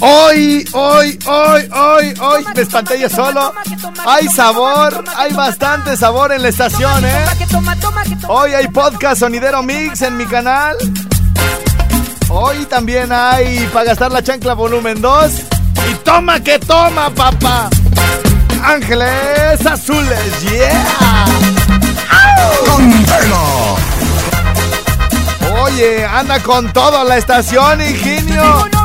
Hoy, hoy, hoy, hoy, hoy, me espanté yo solo. Hay sabor, hay bastante sabor en la estación, ¿eh? Hoy hay podcast Sonidero Mix en mi canal. Hoy también hay para gastar la chancla volumen 2. Y toma que toma, papá. Ángeles Azules, yeah. Con pelo. Oye, anda con todo la estación, Ingenio.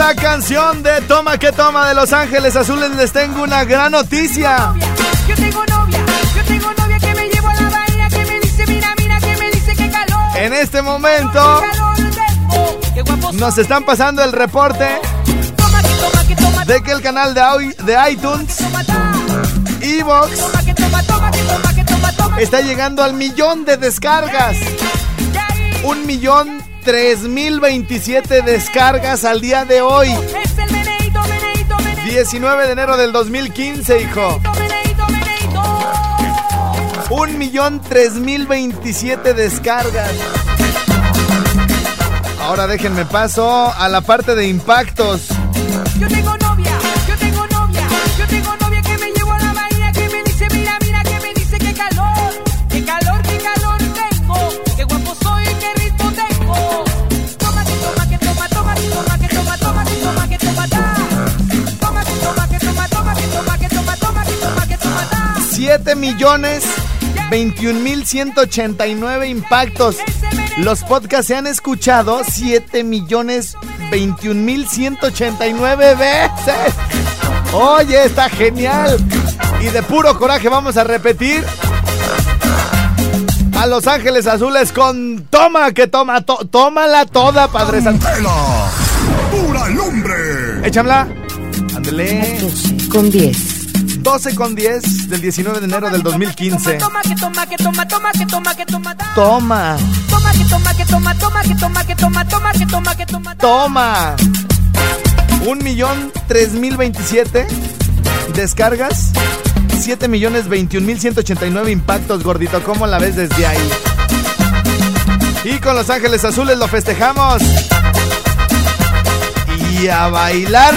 Esta canción de Toma que Toma de Los Ángeles Azules les tengo una gran noticia. Yo tengo novia, yo tengo novia que me llevo a la bahía, que me dice, mira, mira, que me dice que calor. En este momento nos están pasando el reporte de que el canal de, de iTunes. Evox, está llegando al millón de descargas. Un millón tres mil veintisiete descargas al día de hoy. es el meneíto, meneíto, meneíto, 19 de enero del 2015, hijo. Un millón tres mil veintisiete descargas. Ahora déjenme paso a la parte de impactos. Millones 21 mil 189 impactos. Los podcasts se han escuchado 7 millones 21 mil 189 veces. Oye, está genial. Y de puro coraje vamos a repetir. A Los Ángeles Azules con toma que toma, to- tómala toda, Padre Santo. Pura lumbre. Échamela. Ándele. 12 con 10. 12 con 10 del 19 de enero del 2015. Toma que toma, que toma, toma, que toma, que toma. Toma. Toma que toma, que toma, toma, que toma, que toma, toma, que toma, que toma. Toma. Un millón tres mil veintisiete descargas. 7 millones 21 mil 189 impactos, gordito. ¿Cómo la ves desde ahí? Y con Los Ángeles Azules lo festejamos. Y a bailar.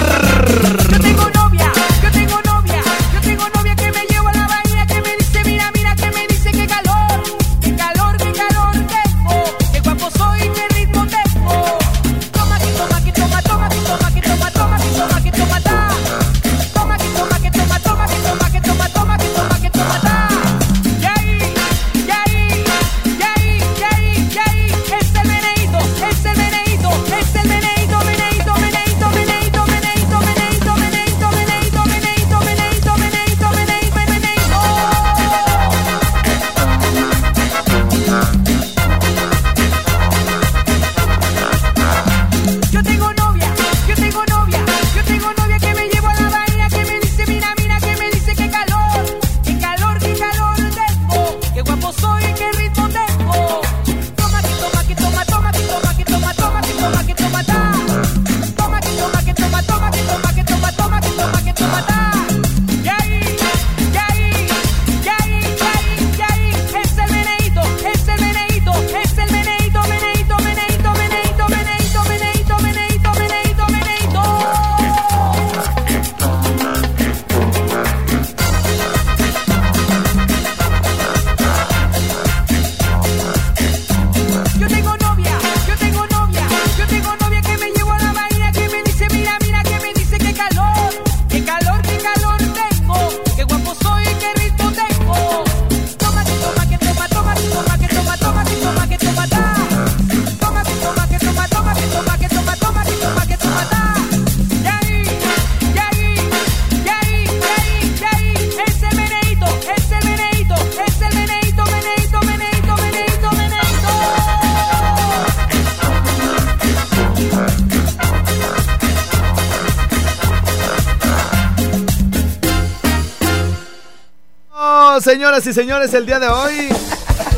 Bueno, señoras y señores, el día de hoy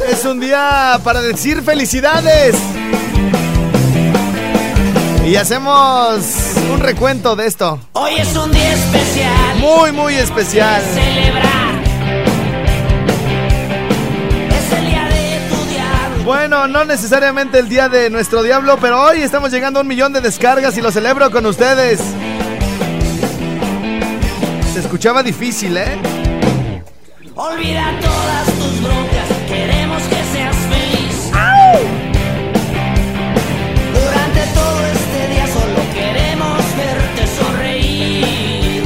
es un día para decir felicidades. Y hacemos un recuento de esto. Hoy es un día especial. Muy, muy especial. Celebrar. Es el día de tu diablo. Bueno, no necesariamente el día de nuestro diablo, pero hoy estamos llegando a un millón de descargas y lo celebro con ustedes. Se escuchaba difícil, ¿eh? Olvida todas tus broncas. Queremos que seas feliz. Durante todo este día solo queremos verte sonreír.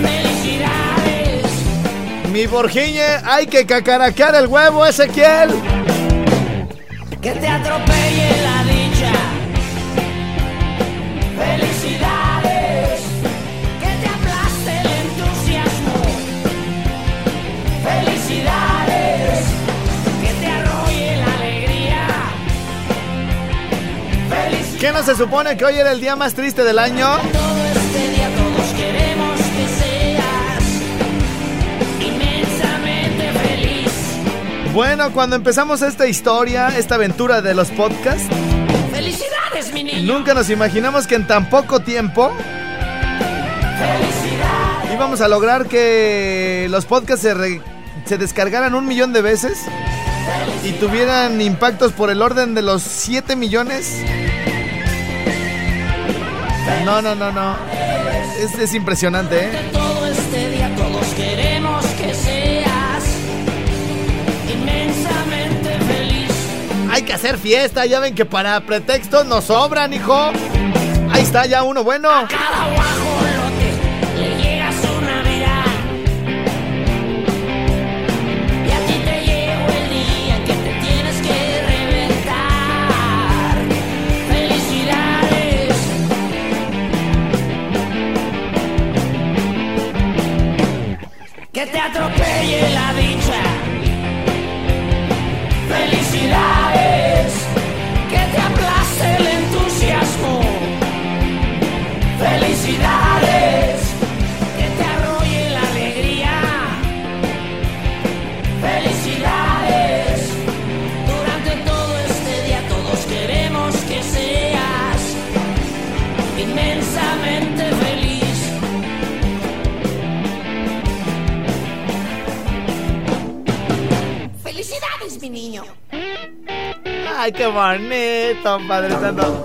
Felicidades. Mi Borgiñe, hay que cacaraquear el huevo, Ezequiel. Que te atropelle la dicha. Felicidades. ¿Qué no se supone que hoy era el día más triste del año? Todo este día todos queremos que seas inmensamente feliz. Bueno, cuando empezamos esta historia, esta aventura de los podcasts, Felicidades, mi niño. nunca nos imaginamos que en tan poco tiempo Felicidades. íbamos a lograr que los podcasts se, re- se descargaran un millón de veces y tuvieran impactos por el orden de los 7 millones. No, no, no, no. Es, es impresionante, ¿eh? Todo este día todos queremos que seas inmensamente feliz. Hay que hacer fiesta, ya ven que para pretextos nos sobran, hijo. Ahí está ya uno bueno. Atropelle Ay, qué bonito, Padre Santo.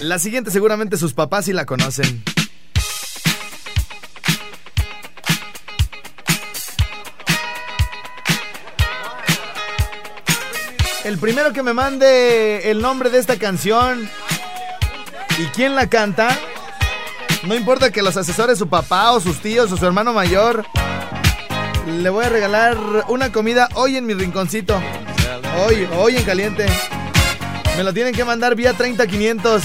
La siguiente seguramente sus papás sí la conocen. El primero que me mande el nombre de esta canción y quién la canta, no importa que los asesores su papá o sus tíos o su hermano mayor, le voy a regalar una comida hoy en mi rinconcito. Hoy, hoy en caliente. Me lo tienen que mandar vía 30500.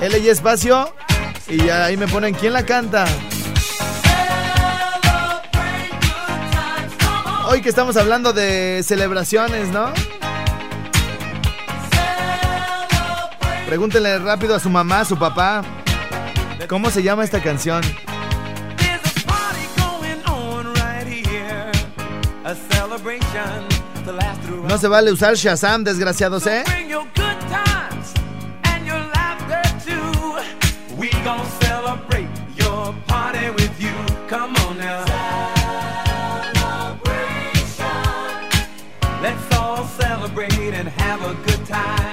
L y espacio. Y ahí me ponen quién la canta. Hoy que estamos hablando de celebraciones, ¿no? Pregúntenle rápido a su mamá, a su papá. ¿Cómo se llama esta canción? No se vale usar Shazam, desgraciados, ¿eh? Let's all celebrate and have a good time.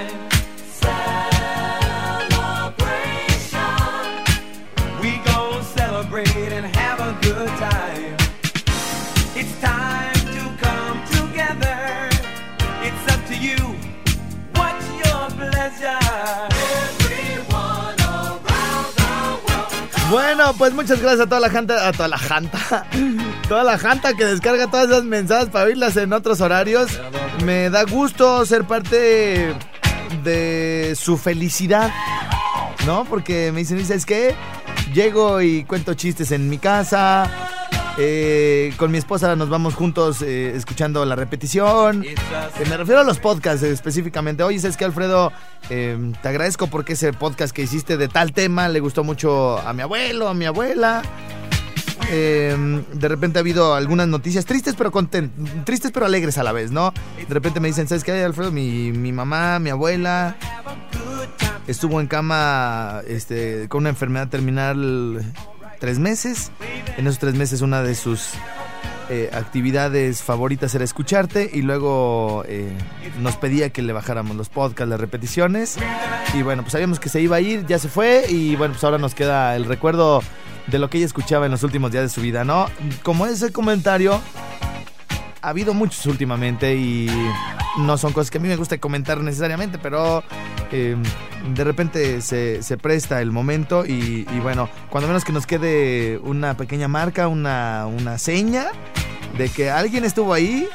Bueno, pues muchas gracias a toda la gente, a toda la janta, toda la janta que descarga todas esas mensajes para oírlas en otros horarios. Me da gusto ser parte de su felicidad, ¿no? Porque me dicen, ¿sabes qué? Llego y cuento chistes en mi casa. Eh, con mi esposa nos vamos juntos eh, escuchando la repetición. Eh, me refiero a los podcasts específicamente. Oye, es que Alfredo, te agradezco porque ese podcast que hiciste de tal tema le gustó mucho a mi abuelo, a mi abuela. De repente ha habido algunas noticias tristes pero content tristes pero alegres a la vez, ¿no? De repente me dicen, ¿sabes qué, Alfredo? Mi, mi mamá, mi abuela estuvo en cama este, con una enfermedad terminal tres meses. En esos tres meses una de sus eh, actividades favoritas era escucharte y luego eh, nos pedía que le bajáramos los podcasts, las repeticiones y bueno, pues sabíamos que se iba a ir, ya se fue y bueno, pues ahora nos queda el recuerdo de lo que ella escuchaba en los últimos días de su vida, ¿no? Como ese comentario, ha habido muchos últimamente y no son cosas que a mí me gusta comentar necesariamente, pero eh, de repente se, se, presta el momento y, bueno, cuando menos que nos quede una pequeña marca, una, una seña de que alguien estuvo ahí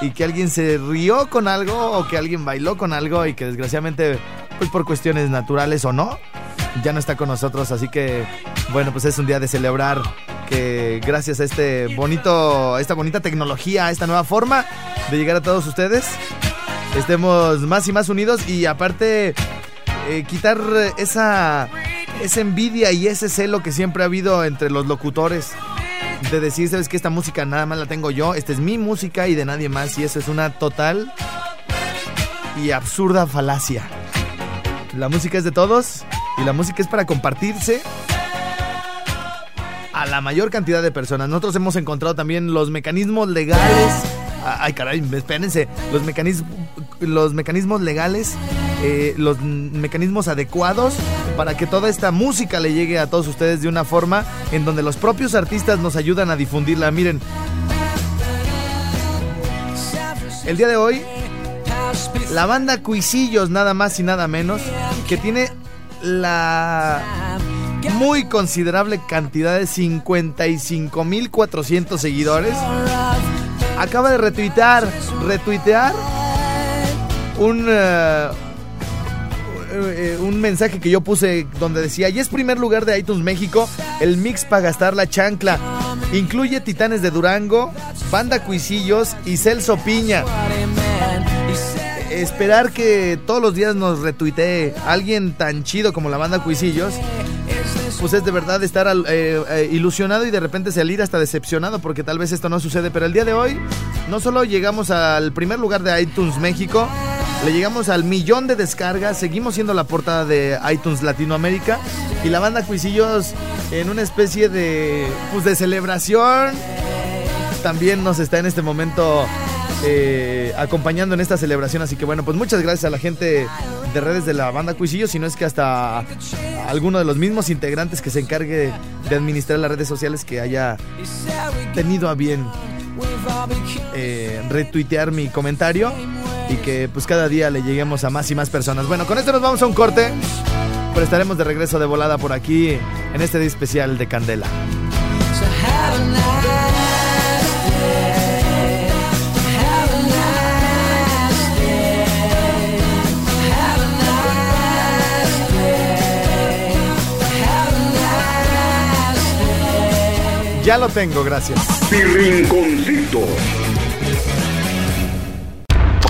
y que alguien se rió con algo o que alguien bailó con algo y que desgraciadamente, pues por cuestiones naturales o no, ya no está con nosotros, así que bueno, pues es un día de celebrar que gracias a este bonito, esta bonita tecnología, a esta nueva forma de llegar a todos ustedes, estemos más y más unidos y aparte eh, quitar esa, esa envidia y ese celo que siempre ha habido entre los locutores. De decir, sabes que esta música nada más la tengo yo, esta es mi música y de nadie más, y eso es una total y absurda falacia. La música es de todos y la música es para compartirse a la mayor cantidad de personas. Nosotros hemos encontrado también los mecanismos legales. Ay, caray, espérense. Los mecanismos, los mecanismos legales, eh, los mecanismos adecuados para que toda esta música le llegue a todos ustedes de una forma en donde los propios artistas nos ayudan a difundirla. Miren, el día de hoy, la banda Cuisillos, nada más y nada menos, que tiene la muy considerable cantidad de 55.400 seguidores. Acaba de retuitear, retuitear un, uh, un mensaje que yo puse donde decía, y es primer lugar de iTunes México, el mix para gastar la chancla. Incluye Titanes de Durango, Banda Cuisillos y Celso Piña esperar que todos los días nos retuitee alguien tan chido como la banda Cuisillos, pues es de verdad estar eh, ilusionado y de repente salir hasta decepcionado porque tal vez esto no sucede. Pero el día de hoy no solo llegamos al primer lugar de iTunes México, le llegamos al millón de descargas, seguimos siendo la portada de iTunes Latinoamérica y la banda Cuisillos en una especie de, pues de celebración también nos está en este momento eh, acompañando en esta celebración. Así que bueno, pues muchas gracias a la gente de redes de la banda Cuisillo, si no es que hasta alguno de los mismos integrantes que se encargue de administrar las redes sociales que haya tenido a bien eh, retuitear mi comentario y que pues cada día le lleguemos a más y más personas. Bueno, con esto nos vamos a un corte, pero estaremos de regreso de volada por aquí en este día especial de Candela. Ya lo tengo, gracias. Mi rinconcito.